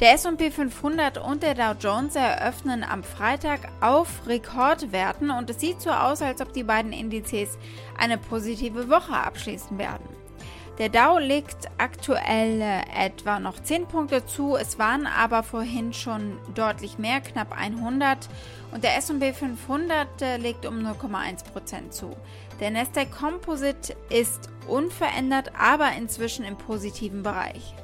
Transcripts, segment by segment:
Der S&P 500 und der Dow Jones eröffnen am Freitag auf Rekordwerten und es sieht so aus, als ob die beiden Indizes eine positive Woche abschließen werden. Der Dow legt aktuell etwa noch 10 Punkte zu, es waren aber vorhin schon deutlich mehr, knapp 100 und der S&P 500 legt um 0,1% zu. Der Nasdaq Composite ist unverändert, aber inzwischen im positiven Bereich.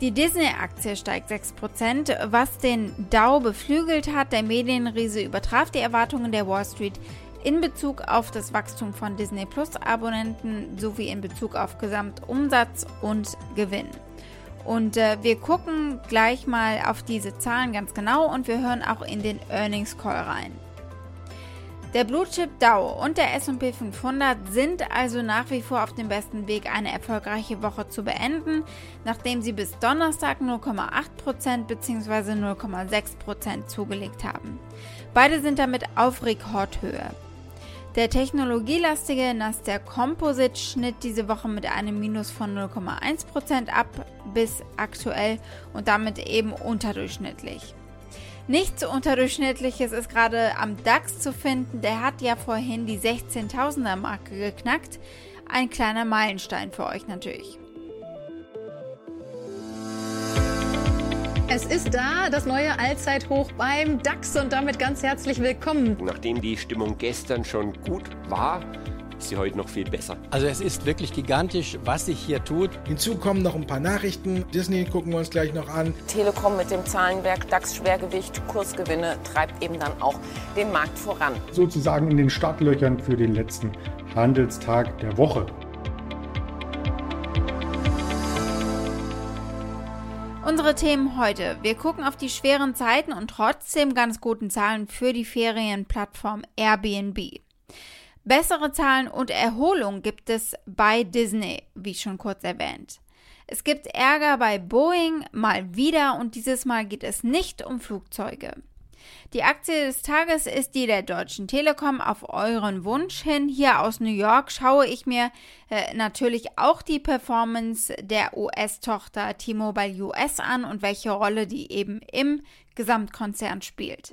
Die Disney-Aktie steigt 6%, was den Dow beflügelt hat. Der Medienriese übertraf die Erwartungen der Wall Street in Bezug auf das Wachstum von Disney Plus Abonnenten sowie in Bezug auf Gesamtumsatz und Gewinn. Und äh, wir gucken gleich mal auf diese Zahlen ganz genau und wir hören auch in den Earnings Call rein. Der Blue Chip Dow und der S&P 500 sind also nach wie vor auf dem besten Weg, eine erfolgreiche Woche zu beenden, nachdem sie bis Donnerstag 0,8% bzw. 0,6% zugelegt haben. Beide sind damit auf Rekordhöhe. Der technologielastige Nasdaq Composite schnitt diese Woche mit einem Minus von 0,1% ab bis aktuell und damit eben unterdurchschnittlich. Nichts Unterdurchschnittliches ist gerade am DAX zu finden. Der hat ja vorhin die 16.000er Marke geknackt. Ein kleiner Meilenstein für euch natürlich. Es ist da, das neue Allzeithoch beim DAX und damit ganz herzlich willkommen. Nachdem die Stimmung gestern schon gut war, sie heute noch viel besser. Also es ist wirklich gigantisch, was sich hier tut. Hinzu kommen noch ein paar Nachrichten. Disney gucken wir uns gleich noch an. Telekom mit dem Zahlenwerk DAX-Schwergewicht, Kursgewinne treibt eben dann auch den Markt voran. Sozusagen in den Startlöchern für den letzten Handelstag der Woche. Unsere Themen heute. Wir gucken auf die schweren Zeiten und trotzdem ganz guten Zahlen für die Ferienplattform Airbnb. Bessere Zahlen und Erholung gibt es bei Disney, wie schon kurz erwähnt. Es gibt Ärger bei Boeing mal wieder und dieses Mal geht es nicht um Flugzeuge. Die Aktie des Tages ist die der Deutschen Telekom auf euren Wunsch hin. Hier aus New York schaue ich mir äh, natürlich auch die Performance der US-Tochter T-Mobile US an und welche Rolle die eben im Gesamtkonzern spielt.